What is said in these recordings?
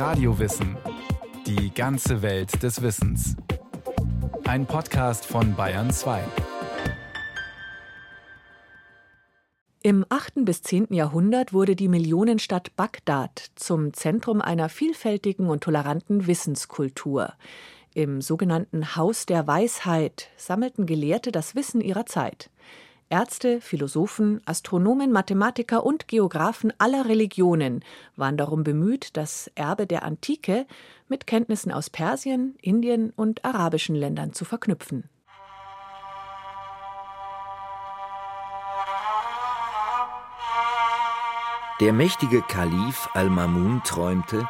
Radiowissen. Die ganze Welt des Wissens. Ein Podcast von Bayern 2. Im 8. bis 10. Jahrhundert wurde die Millionenstadt Bagdad zum Zentrum einer vielfältigen und toleranten Wissenskultur. Im sogenannten Haus der Weisheit sammelten Gelehrte das Wissen ihrer Zeit. Ärzte, Philosophen, Astronomen, Mathematiker und Geographen aller Religionen waren darum bemüht, das Erbe der Antike mit Kenntnissen aus Persien, Indien und arabischen Ländern zu verknüpfen. Der mächtige Kalif Al-Mamun träumte,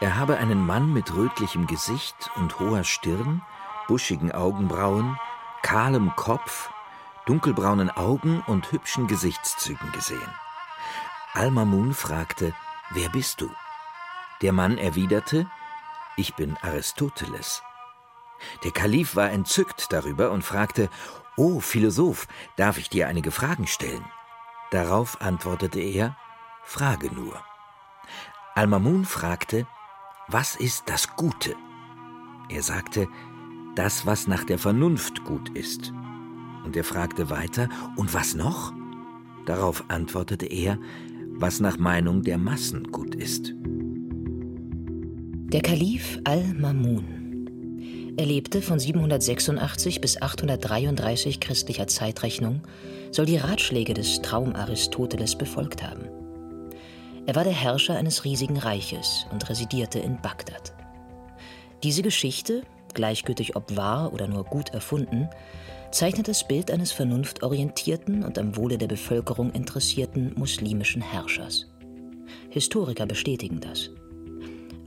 er habe einen Mann mit rötlichem Gesicht und hoher Stirn, buschigen Augenbrauen, kahlem Kopf dunkelbraunen Augen und hübschen Gesichtszügen gesehen. Al-Mamun fragte, wer bist du? Der Mann erwiderte, ich bin Aristoteles. Der Kalif war entzückt darüber und fragte, O Philosoph, darf ich dir einige Fragen stellen? Darauf antwortete er, Frage nur. Al-Mamun fragte, was ist das Gute? Er sagte, das, was nach der Vernunft gut ist. Und er fragte weiter, und was noch? Darauf antwortete er, was nach Meinung der Massen gut ist. Der Kalif al-Mamun. Er lebte von 786 bis 833 christlicher Zeitrechnung, soll die Ratschläge des Traum Aristoteles befolgt haben. Er war der Herrscher eines riesigen Reiches und residierte in Bagdad. Diese Geschichte, gleichgültig ob wahr oder nur gut erfunden, zeichnet das Bild eines vernunftorientierten und am Wohle der Bevölkerung interessierten muslimischen Herrschers. Historiker bestätigen das.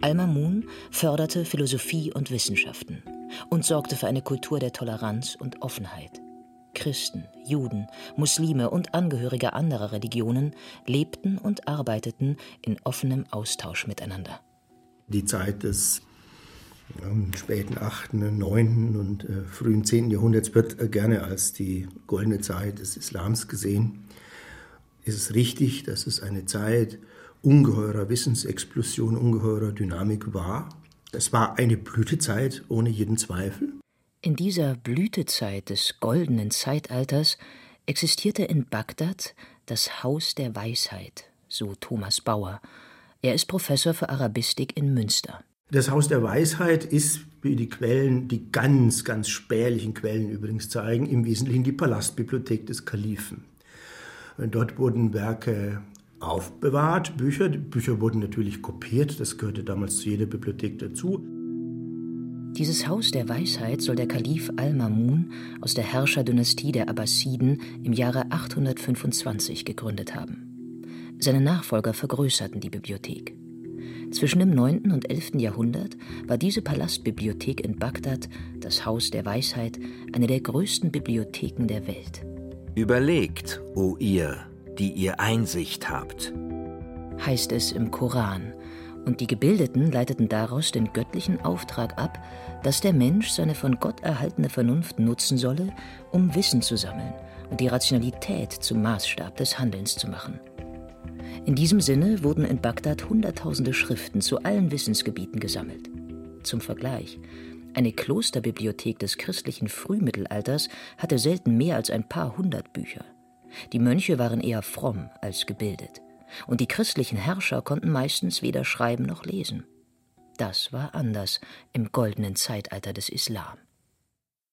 Al-Mamun förderte Philosophie und Wissenschaften und sorgte für eine Kultur der Toleranz und Offenheit. Christen, Juden, Muslime und Angehörige anderer Religionen lebten und arbeiteten in offenem Austausch miteinander. Die Zeit des im späten 8., 9. und äh, frühen 10. Jahrhunderts wird äh, gerne als die goldene Zeit des Islams gesehen. Ist es richtig, dass es eine Zeit ungeheurer Wissensexplosion, ungeheurer Dynamik war? Es war eine Blütezeit ohne jeden Zweifel. In dieser Blütezeit des goldenen Zeitalters existierte in Bagdad das Haus der Weisheit, so Thomas Bauer. Er ist Professor für Arabistik in Münster. Das Haus der Weisheit ist, wie die Quellen, die ganz, ganz spärlichen Quellen übrigens zeigen, im Wesentlichen die Palastbibliothek des Kalifen. Dort wurden Werke aufbewahrt, Bücher. Die Bücher wurden natürlich kopiert, das gehörte damals zu jeder Bibliothek dazu. Dieses Haus der Weisheit soll der Kalif Al-Mamun aus der Herrscherdynastie der Abbasiden im Jahre 825 gegründet haben. Seine Nachfolger vergrößerten die Bibliothek. Zwischen dem 9. und 11. Jahrhundert war diese Palastbibliothek in Bagdad, das Haus der Weisheit, eine der größten Bibliotheken der Welt. Überlegt, o ihr, die ihr Einsicht habt, heißt es im Koran, und die Gebildeten leiteten daraus den göttlichen Auftrag ab, dass der Mensch seine von Gott erhaltene Vernunft nutzen solle, um Wissen zu sammeln und die Rationalität zum Maßstab des Handelns zu machen. In diesem Sinne wurden in Bagdad Hunderttausende Schriften zu allen Wissensgebieten gesammelt. Zum Vergleich, eine Klosterbibliothek des christlichen Frühmittelalters hatte selten mehr als ein paar hundert Bücher. Die Mönche waren eher fromm als gebildet, und die christlichen Herrscher konnten meistens weder schreiben noch lesen. Das war anders im goldenen Zeitalter des Islam.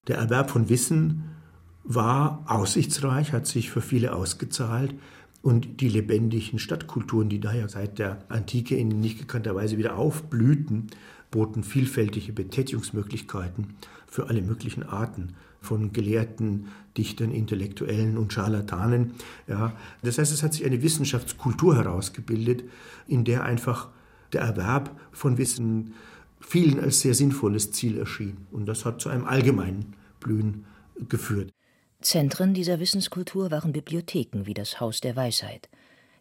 Der Erwerb von Wissen war aussichtsreich, hat sich für viele ausgezahlt. Und die lebendigen Stadtkulturen, die daher seit der Antike in nicht gekannter Weise wieder aufblühten, boten vielfältige Betätigungsmöglichkeiten für alle möglichen Arten von Gelehrten, Dichtern, Intellektuellen und Scharlatanen. Ja, das heißt, es hat sich eine Wissenschaftskultur herausgebildet, in der einfach der Erwerb von Wissen vielen als sehr sinnvolles Ziel erschien. Und das hat zu einem allgemeinen Blühen geführt. Zentren dieser Wissenskultur waren Bibliotheken wie das Haus der Weisheit.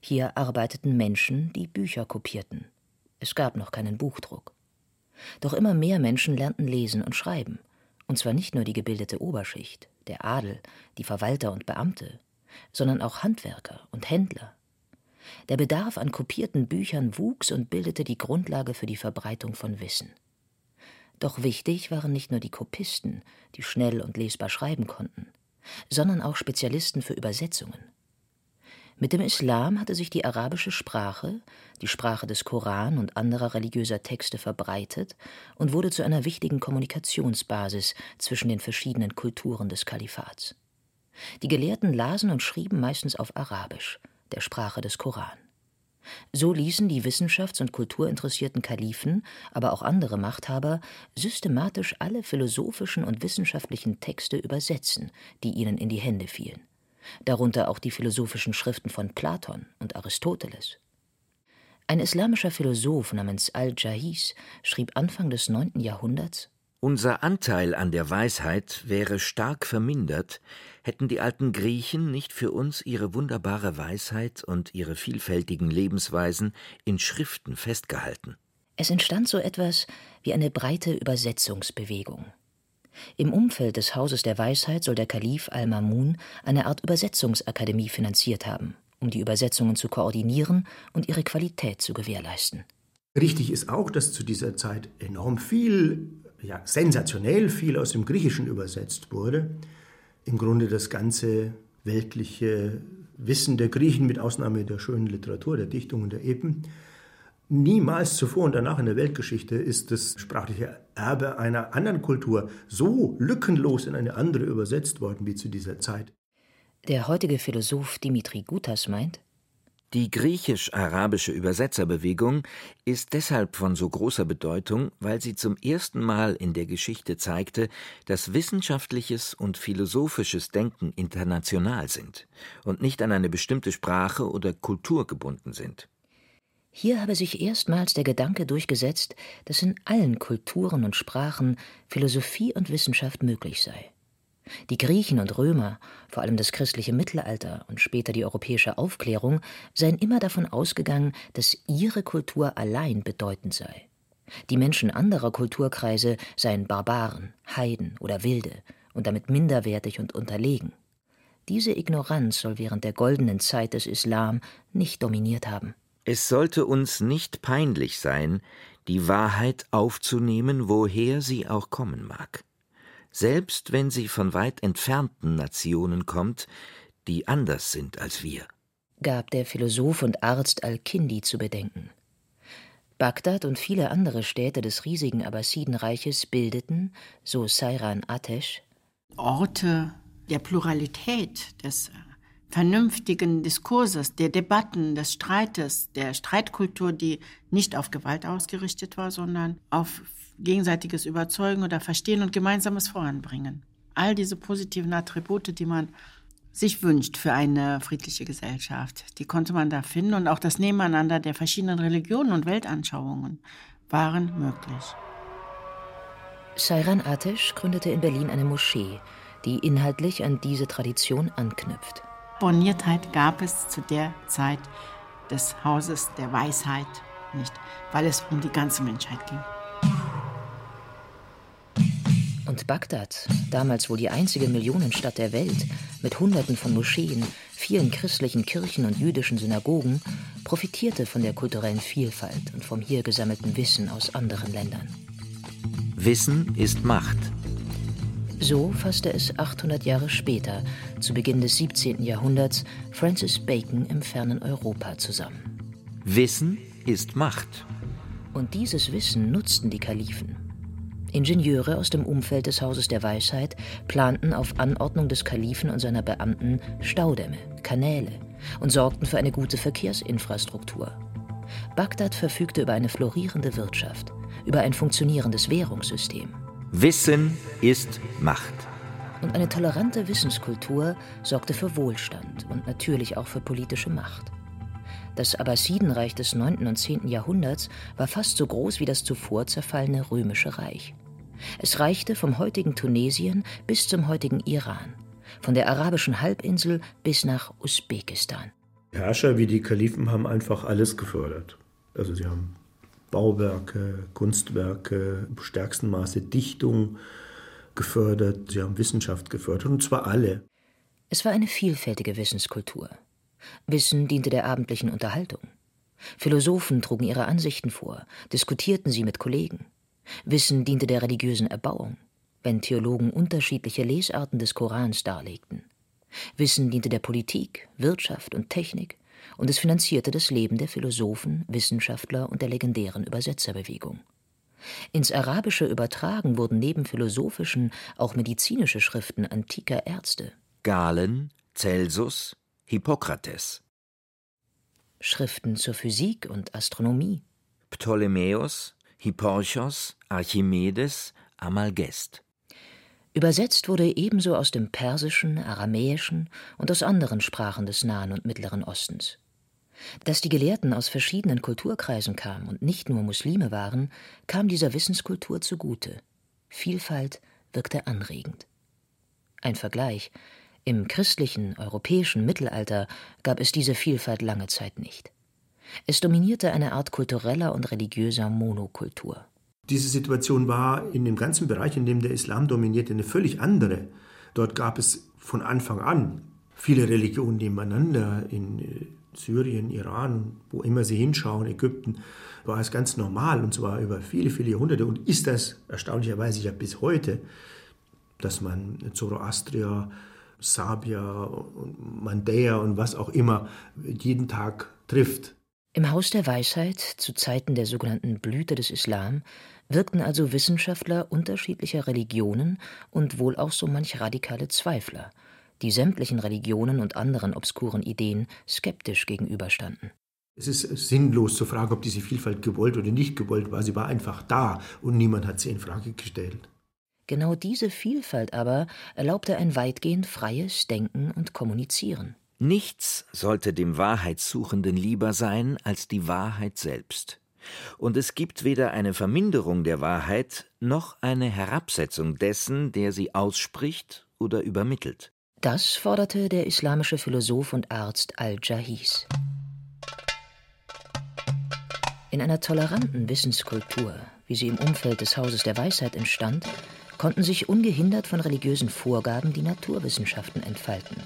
Hier arbeiteten Menschen, die Bücher kopierten. Es gab noch keinen Buchdruck. Doch immer mehr Menschen lernten lesen und schreiben. Und zwar nicht nur die gebildete Oberschicht, der Adel, die Verwalter und Beamte, sondern auch Handwerker und Händler. Der Bedarf an kopierten Büchern wuchs und bildete die Grundlage für die Verbreitung von Wissen. Doch wichtig waren nicht nur die Kopisten, die schnell und lesbar schreiben konnten, sondern auch Spezialisten für Übersetzungen. Mit dem Islam hatte sich die arabische Sprache, die Sprache des Koran und anderer religiöser Texte verbreitet und wurde zu einer wichtigen Kommunikationsbasis zwischen den verschiedenen Kulturen des Kalifats. Die Gelehrten lasen und schrieben meistens auf Arabisch, der Sprache des Koran. So ließen die wissenschafts- und kulturinteressierten Kalifen, aber auch andere Machthaber, systematisch alle philosophischen und wissenschaftlichen Texte übersetzen, die ihnen in die Hände fielen darunter auch die philosophischen Schriften von Platon und Aristoteles. Ein islamischer Philosoph namens Al-Jahiz schrieb Anfang des 9. Jahrhunderts Unser Anteil an der Weisheit wäre stark vermindert, hätten die alten Griechen nicht für uns ihre wunderbare Weisheit und ihre vielfältigen Lebensweisen in Schriften festgehalten. Es entstand so etwas wie eine breite Übersetzungsbewegung. Im Umfeld des Hauses der Weisheit soll der Kalif al-Mamun eine Art Übersetzungsakademie finanziert haben, um die Übersetzungen zu koordinieren und ihre Qualität zu gewährleisten. Richtig ist auch, dass zu dieser Zeit enorm viel, ja, sensationell viel aus dem Griechischen übersetzt wurde. Im Grunde das ganze weltliche Wissen der Griechen, mit Ausnahme der schönen Literatur, der Dichtung und der Epen, Niemals zuvor und danach in der Weltgeschichte ist das sprachliche Erbe einer anderen Kultur so lückenlos in eine andere übersetzt worden wie zu dieser Zeit. Der heutige Philosoph Dimitri Gutas meint, die griechisch-arabische Übersetzerbewegung ist deshalb von so großer Bedeutung, weil sie zum ersten Mal in der Geschichte zeigte, dass wissenschaftliches und philosophisches Denken international sind und nicht an eine bestimmte Sprache oder Kultur gebunden sind. Hier habe sich erstmals der Gedanke durchgesetzt, dass in allen Kulturen und Sprachen Philosophie und Wissenschaft möglich sei. Die Griechen und Römer, vor allem das christliche Mittelalter und später die europäische Aufklärung, seien immer davon ausgegangen, dass ihre Kultur allein bedeutend sei. Die Menschen anderer Kulturkreise seien Barbaren, Heiden oder Wilde und damit minderwertig und unterlegen. Diese Ignoranz soll während der goldenen Zeit des Islam nicht dominiert haben. Es sollte uns nicht peinlich sein, die Wahrheit aufzunehmen, woher sie auch kommen mag, selbst wenn sie von weit entfernten Nationen kommt, die anders sind als wir, gab der Philosoph und Arzt Al-Kindi zu bedenken. Bagdad und viele andere Städte des riesigen Abbasidenreiches bildeten, so Sairan Atesh, Orte der Pluralität, des vernünftigen Diskurses, der Debatten, des Streites, der Streitkultur, die nicht auf Gewalt ausgerichtet war, sondern auf gegenseitiges Überzeugen oder Verstehen und gemeinsames Voranbringen. All diese positiven Attribute, die man sich wünscht für eine friedliche Gesellschaft, die konnte man da finden und auch das Nebeneinander der verschiedenen Religionen und Weltanschauungen waren möglich. Sairan Atesh gründete in Berlin eine Moschee, die inhaltlich an diese Tradition anknüpft. Borniertheit gab es zu der Zeit des Hauses der Weisheit nicht, weil es um die ganze Menschheit ging. Und Bagdad, damals wohl die einzige Millionenstadt der Welt, mit Hunderten von Moscheen, vielen christlichen Kirchen und jüdischen Synagogen, profitierte von der kulturellen Vielfalt und vom hier gesammelten Wissen aus anderen Ländern. Wissen ist Macht. So fasste es 800 Jahre später, zu Beginn des 17. Jahrhunderts, Francis Bacon im fernen Europa zusammen. Wissen ist Macht. Und dieses Wissen nutzten die Kalifen. Ingenieure aus dem Umfeld des Hauses der Weisheit planten auf Anordnung des Kalifen und seiner Beamten Staudämme, Kanäle und sorgten für eine gute Verkehrsinfrastruktur. Bagdad verfügte über eine florierende Wirtschaft, über ein funktionierendes Währungssystem. Wissen ist Macht. Und eine tolerante Wissenskultur sorgte für Wohlstand und natürlich auch für politische Macht. Das Abbasidenreich des 9. und 10. Jahrhunderts war fast so groß wie das zuvor zerfallene Römische Reich. Es reichte vom heutigen Tunesien bis zum heutigen Iran, von der arabischen Halbinsel bis nach Usbekistan. Herrscher wie die Kalifen haben einfach alles gefördert. Also sie haben Bauwerke, Kunstwerke, im stärksten Maße Dichtung gefördert, sie haben Wissenschaft gefördert, und zwar alle. Es war eine vielfältige Wissenskultur. Wissen diente der abendlichen Unterhaltung. Philosophen trugen ihre Ansichten vor, diskutierten sie mit Kollegen. Wissen diente der religiösen Erbauung, wenn Theologen unterschiedliche Lesarten des Korans darlegten. Wissen diente der Politik, Wirtschaft und Technik, und es finanzierte das Leben der Philosophen, Wissenschaftler und der legendären Übersetzerbewegung. Ins Arabische übertragen wurden neben philosophischen auch medizinische Schriften antiker Ärzte. Galen, Celsus, Hippokrates. Schriften zur Physik und Astronomie. Ptolemäus, Hipporchos, Archimedes, Amalgest. Übersetzt wurde ebenso aus dem Persischen, Aramäischen und aus anderen Sprachen des Nahen und Mittleren Ostens. Dass die Gelehrten aus verschiedenen Kulturkreisen kamen und nicht nur Muslime waren, kam dieser Wissenskultur zugute. Vielfalt wirkte anregend. Ein Vergleich. Im christlichen, europäischen Mittelalter gab es diese Vielfalt lange Zeit nicht. Es dominierte eine Art kultureller und religiöser Monokultur. Diese Situation war in dem ganzen Bereich, in dem der Islam dominierte, eine völlig andere. Dort gab es von Anfang an viele Religionen nebeneinander. In äh, Syrien, Iran, wo immer Sie hinschauen, Ägypten, war es ganz normal und zwar über viele, viele Jahrhunderte und ist das erstaunlicherweise ja bis heute, dass man Zoroastrier, Sabia, Mandäer und was auch immer jeden Tag trifft. Im Haus der Weisheit, zu Zeiten der sogenannten Blüte des Islam, wirkten also Wissenschaftler unterschiedlicher Religionen und wohl auch so manch radikale Zweifler, die sämtlichen Religionen und anderen obskuren Ideen skeptisch gegenüberstanden. Es ist sinnlos zu fragen, ob diese Vielfalt gewollt oder nicht gewollt war. Sie war einfach da und niemand hat sie in Frage gestellt. Genau diese Vielfalt aber erlaubte ein weitgehend freies Denken und Kommunizieren. Nichts sollte dem Wahrheitssuchenden lieber sein als die Wahrheit selbst. Und es gibt weder eine Verminderung der Wahrheit noch eine Herabsetzung dessen, der sie ausspricht oder übermittelt. Das forderte der islamische Philosoph und Arzt Al-Jahiz. In einer toleranten Wissenskultur, wie sie im Umfeld des Hauses der Weisheit entstand, konnten sich ungehindert von religiösen Vorgaben die Naturwissenschaften entfalten.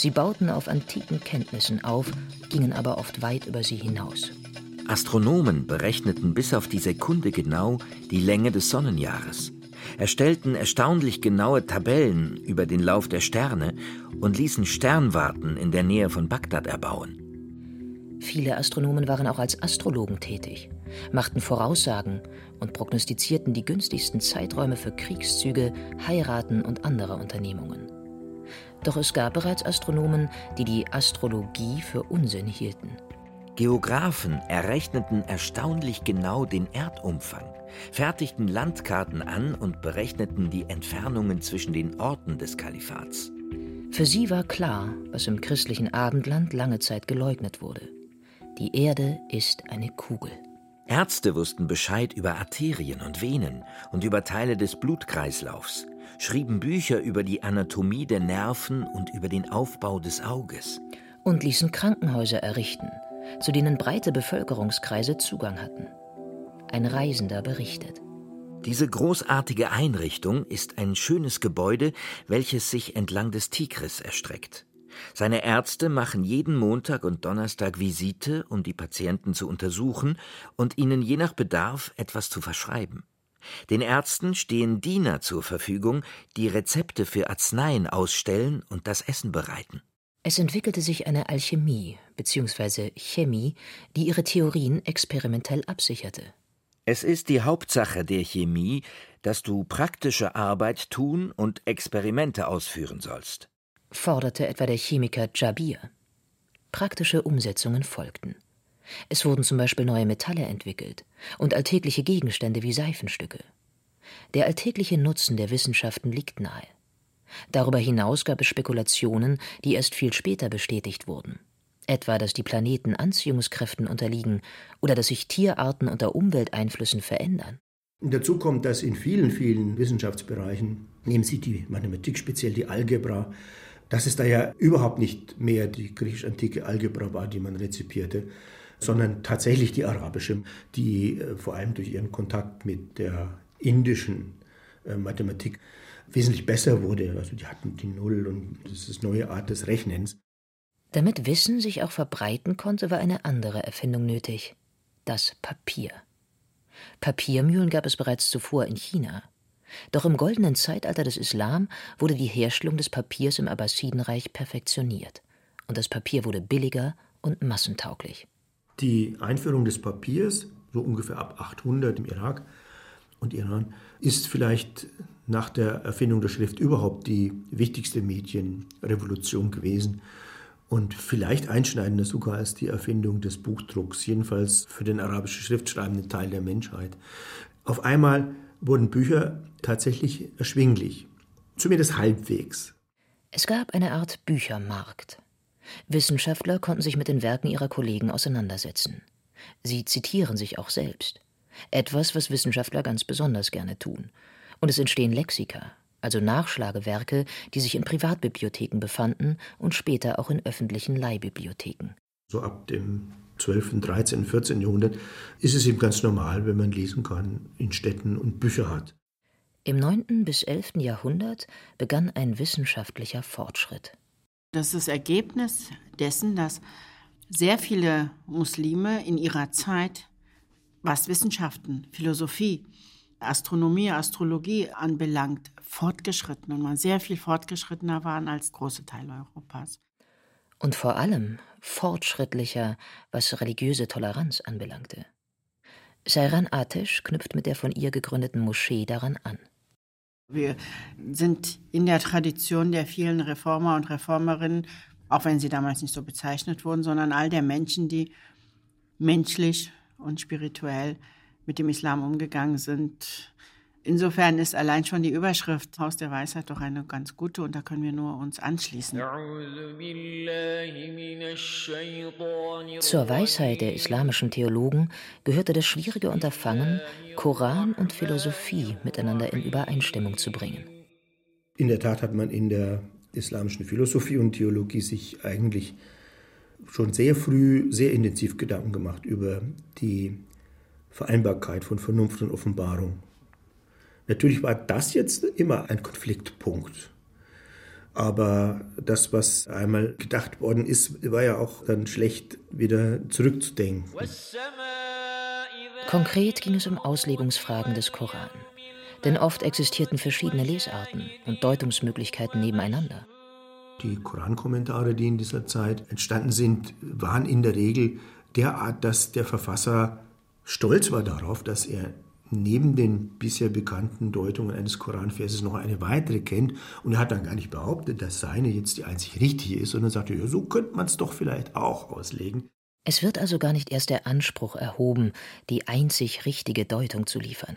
Sie bauten auf antiken Kenntnissen auf, gingen aber oft weit über sie hinaus. Astronomen berechneten bis auf die Sekunde genau die Länge des Sonnenjahres, erstellten erstaunlich genaue Tabellen über den Lauf der Sterne und ließen Sternwarten in der Nähe von Bagdad erbauen. Viele Astronomen waren auch als Astrologen tätig, machten Voraussagen und prognostizierten die günstigsten Zeiträume für Kriegszüge, Heiraten und andere Unternehmungen. Doch es gab bereits Astronomen, die die Astrologie für Unsinn hielten. Geographen errechneten erstaunlich genau den Erdumfang, fertigten Landkarten an und berechneten die Entfernungen zwischen den Orten des Kalifats. Für sie war klar, was im christlichen Abendland lange Zeit geleugnet wurde. Die Erde ist eine Kugel. Ärzte wussten Bescheid über Arterien und Venen und über Teile des Blutkreislaufs, schrieben Bücher über die Anatomie der Nerven und über den Aufbau des Auges. Und ließen Krankenhäuser errichten, zu denen breite Bevölkerungskreise Zugang hatten. Ein Reisender berichtet. Diese großartige Einrichtung ist ein schönes Gebäude, welches sich entlang des Tigris erstreckt. Seine Ärzte machen jeden Montag und Donnerstag Visite, um die Patienten zu untersuchen und ihnen je nach Bedarf etwas zu verschreiben. Den Ärzten stehen Diener zur Verfügung, die Rezepte für Arzneien ausstellen und das Essen bereiten. Es entwickelte sich eine Alchemie bzw. Chemie, die ihre Theorien experimentell absicherte. Es ist die Hauptsache der Chemie, dass du praktische Arbeit tun und Experimente ausführen sollst, forderte etwa der Chemiker Jabir. Praktische Umsetzungen folgten. Es wurden zum Beispiel neue Metalle entwickelt und alltägliche Gegenstände wie Seifenstücke. Der alltägliche Nutzen der Wissenschaften liegt nahe. Darüber hinaus gab es Spekulationen, die erst viel später bestätigt wurden. Etwa, dass die Planeten Anziehungskräften unterliegen oder dass sich Tierarten unter Umwelteinflüssen verändern. Dazu kommt, dass in vielen, vielen Wissenschaftsbereichen, nehmen Sie die Mathematik, speziell die Algebra, dass es da ja überhaupt nicht mehr die griechisch-antike Algebra war, die man rezipierte, sondern tatsächlich die arabische, die äh, vor allem durch ihren Kontakt mit der indischen äh, Mathematik wesentlich besser wurde. Also die hatten die Null und das ist neue Art des Rechnens. Damit Wissen sich auch verbreiten konnte, war eine andere Erfindung nötig: das Papier. Papiermühlen gab es bereits zuvor in China. Doch im goldenen Zeitalter des Islam wurde die Herstellung des Papiers im Abbasidenreich perfektioniert. Und das Papier wurde billiger und massentauglich. Die Einführung des Papiers, so ungefähr ab 800 im Irak und Iran, ist vielleicht nach der Erfindung der Schrift überhaupt die wichtigste Medienrevolution gewesen und vielleicht einschneidender sogar als die Erfindung des Buchdrucks, jedenfalls für den arabisch schriftschreibenden Teil der Menschheit. Auf einmal wurden Bücher tatsächlich erschwinglich, zumindest halbwegs. Es gab eine Art Büchermarkt. Wissenschaftler konnten sich mit den Werken ihrer Kollegen auseinandersetzen. Sie zitieren sich auch selbst. Etwas, was Wissenschaftler ganz besonders gerne tun. Und es entstehen Lexika, also Nachschlagewerke, die sich in Privatbibliotheken befanden und später auch in öffentlichen Leihbibliotheken. So ab dem 12., 13., 14. Jahrhundert ist es eben ganz normal, wenn man lesen kann in Städten und Bücher hat. Im 9. bis 11. Jahrhundert begann ein wissenschaftlicher Fortschritt. Das ist das Ergebnis dessen, dass sehr viele Muslime in ihrer Zeit, was Wissenschaften, Philosophie, Astronomie, Astrologie anbelangt, fortgeschritten und man sehr viel fortgeschrittener waren als große Teile Europas. Und vor allem fortschrittlicher, was religiöse Toleranz anbelangte. Seiran Atesh knüpft mit der von ihr gegründeten Moschee daran an. Wir sind in der Tradition der vielen Reformer und Reformerinnen, auch wenn sie damals nicht so bezeichnet wurden, sondern all der Menschen, die menschlich und spirituell mit dem Islam umgegangen sind. Insofern ist allein schon die Überschrift Haus der Weisheit doch eine ganz gute und da können wir nur uns anschließen. Zur Weisheit der islamischen Theologen gehörte das schwierige Unterfangen, Koran und Philosophie miteinander in Übereinstimmung zu bringen. In der Tat hat man in der islamischen Philosophie und Theologie sich eigentlich schon sehr früh sehr intensiv Gedanken gemacht über die Vereinbarkeit von Vernunft und Offenbarung. Natürlich war das jetzt immer ein Konfliktpunkt. Aber das, was einmal gedacht worden ist, war ja auch dann schlecht wieder zurückzudenken. Konkret ging es um Auslegungsfragen des Koran. Denn oft existierten verschiedene Lesarten und Deutungsmöglichkeiten nebeneinander. Die Korankommentare, die in dieser Zeit entstanden sind, waren in der Regel derart, dass der Verfasser stolz war darauf, dass er neben den bisher bekannten Deutungen eines Koranverses noch eine weitere kennt. Und er hat dann gar nicht behauptet, dass seine jetzt die einzig richtige ist, sondern sagte, ja, so könnte man es doch vielleicht auch auslegen. Es wird also gar nicht erst der Anspruch erhoben, die einzig richtige Deutung zu liefern.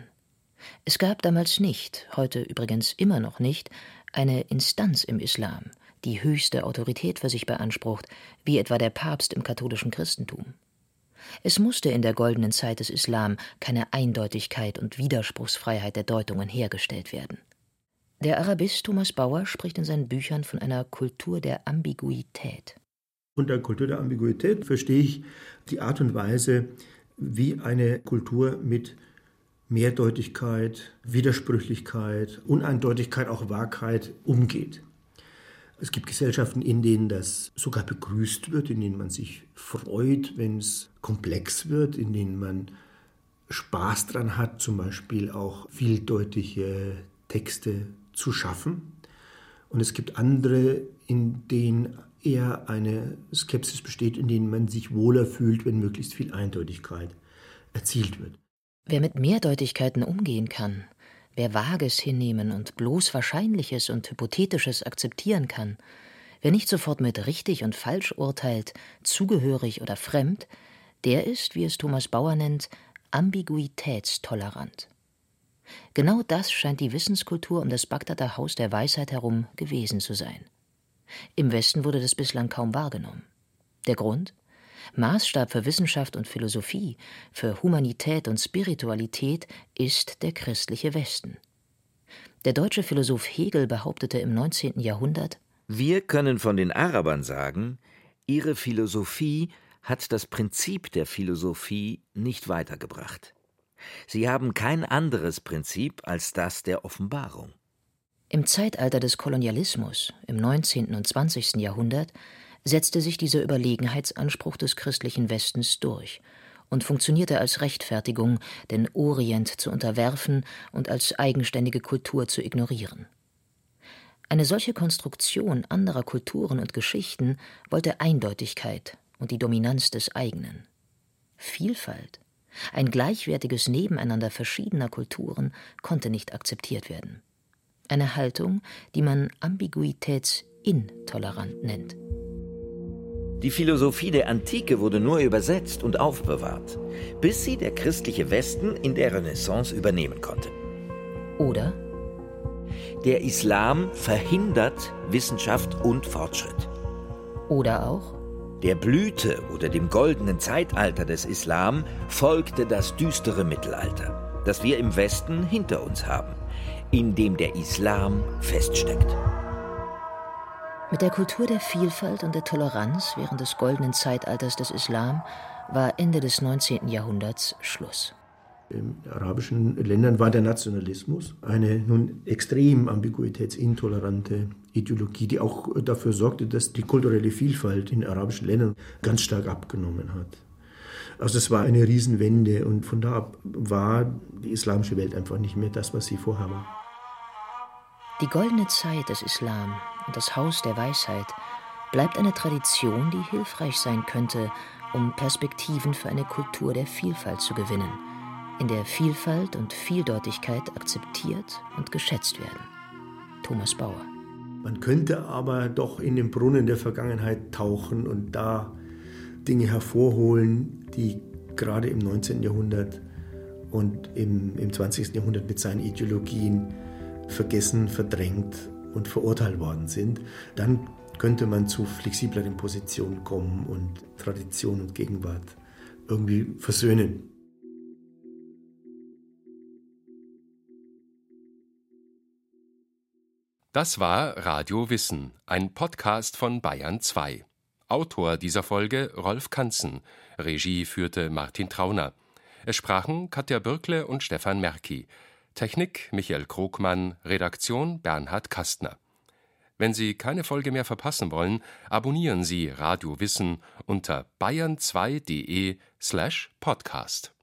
Es gab damals nicht, heute übrigens immer noch nicht, eine Instanz im Islam, die höchste Autorität für sich beansprucht, wie etwa der Papst im katholischen Christentum. Es musste in der goldenen Zeit des Islam keine Eindeutigkeit und Widerspruchsfreiheit der Deutungen hergestellt werden. Der Arabist Thomas Bauer spricht in seinen Büchern von einer Kultur der Ambiguität. Unter Kultur der Ambiguität verstehe ich die Art und Weise, wie eine Kultur mit Mehrdeutigkeit, Widersprüchlichkeit, Uneindeutigkeit, auch Wahrheit umgeht. Es gibt Gesellschaften, in denen das sogar begrüßt wird, in denen man sich freut, wenn es komplex wird, in denen man Spaß dran hat, zum Beispiel auch vieldeutige Texte zu schaffen. Und es gibt andere, in denen eher eine Skepsis besteht, in denen man sich wohler fühlt, wenn möglichst viel Eindeutigkeit erzielt wird. Wer mit Mehrdeutigkeiten umgehen kann, Wer Vages hinnehmen und bloß Wahrscheinliches und Hypothetisches akzeptieren kann, wer nicht sofort mit richtig und falsch urteilt, zugehörig oder fremd, der ist, wie es Thomas Bauer nennt, ambiguitätstolerant. Genau das scheint die Wissenskultur um das Bagdader Haus der Weisheit herum gewesen zu sein. Im Westen wurde das bislang kaum wahrgenommen. Der Grund? Maßstab für Wissenschaft und Philosophie, für Humanität und Spiritualität ist der christliche Westen. Der deutsche Philosoph Hegel behauptete im 19. Jahrhundert Wir können von den Arabern sagen, ihre Philosophie hat das Prinzip der Philosophie nicht weitergebracht. Sie haben kein anderes Prinzip als das der Offenbarung. Im Zeitalter des Kolonialismus, im 19. und 20. Jahrhundert, setzte sich dieser Überlegenheitsanspruch des christlichen Westens durch und funktionierte als Rechtfertigung, den Orient zu unterwerfen und als eigenständige Kultur zu ignorieren. Eine solche Konstruktion anderer Kulturen und Geschichten wollte Eindeutigkeit und die Dominanz des eigenen. Vielfalt, ein gleichwertiges Nebeneinander verschiedener Kulturen konnte nicht akzeptiert werden. Eine Haltung, die man ambiguitätsintolerant nennt. Die Philosophie der Antike wurde nur übersetzt und aufbewahrt, bis sie der christliche Westen in der Renaissance übernehmen konnte. Oder der Islam verhindert Wissenschaft und Fortschritt. Oder auch der Blüte oder dem goldenen Zeitalter des Islam folgte das düstere Mittelalter, das wir im Westen hinter uns haben, in dem der Islam feststeckt. Mit der Kultur der Vielfalt und der Toleranz während des goldenen Zeitalters des Islam war Ende des 19. Jahrhunderts Schluss. In arabischen Ländern war der Nationalismus eine nun extrem ambiguitätsintolerante Ideologie, die auch dafür sorgte, dass die kulturelle Vielfalt in arabischen Ländern ganz stark abgenommen hat. Also es war eine Riesenwende und von da ab war die islamische Welt einfach nicht mehr das, was sie vorher war. Die goldene Zeit des Islam und das Haus der Weisheit bleibt eine Tradition, die hilfreich sein könnte, um Perspektiven für eine Kultur der Vielfalt zu gewinnen – in der Vielfalt und Vieldeutigkeit akzeptiert und geschätzt werden. Thomas Bauer. Man könnte aber doch in den Brunnen der Vergangenheit tauchen und da Dinge hervorholen, die gerade im 19. Jahrhundert und im, im 20. Jahrhundert mit seinen Ideologien vergessen, verdrängt und verurteilt worden sind. Dann könnte man zu flexibleren Positionen kommen und Tradition und Gegenwart irgendwie versöhnen. Das war Radio Wissen, ein Podcast von Bayern 2. Autor dieser Folge Rolf Kanzen, Regie führte Martin Trauner. Es sprachen Katja Bürkle und Stefan Merki. Technik Michael Krogmann, Redaktion Bernhard Kastner. Wenn Sie keine Folge mehr verpassen wollen, abonnieren Sie Radio Wissen unter bayern2.de slash podcast.